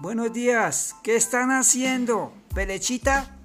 Buenos días, ¿qué están haciendo? ¿Pelechita?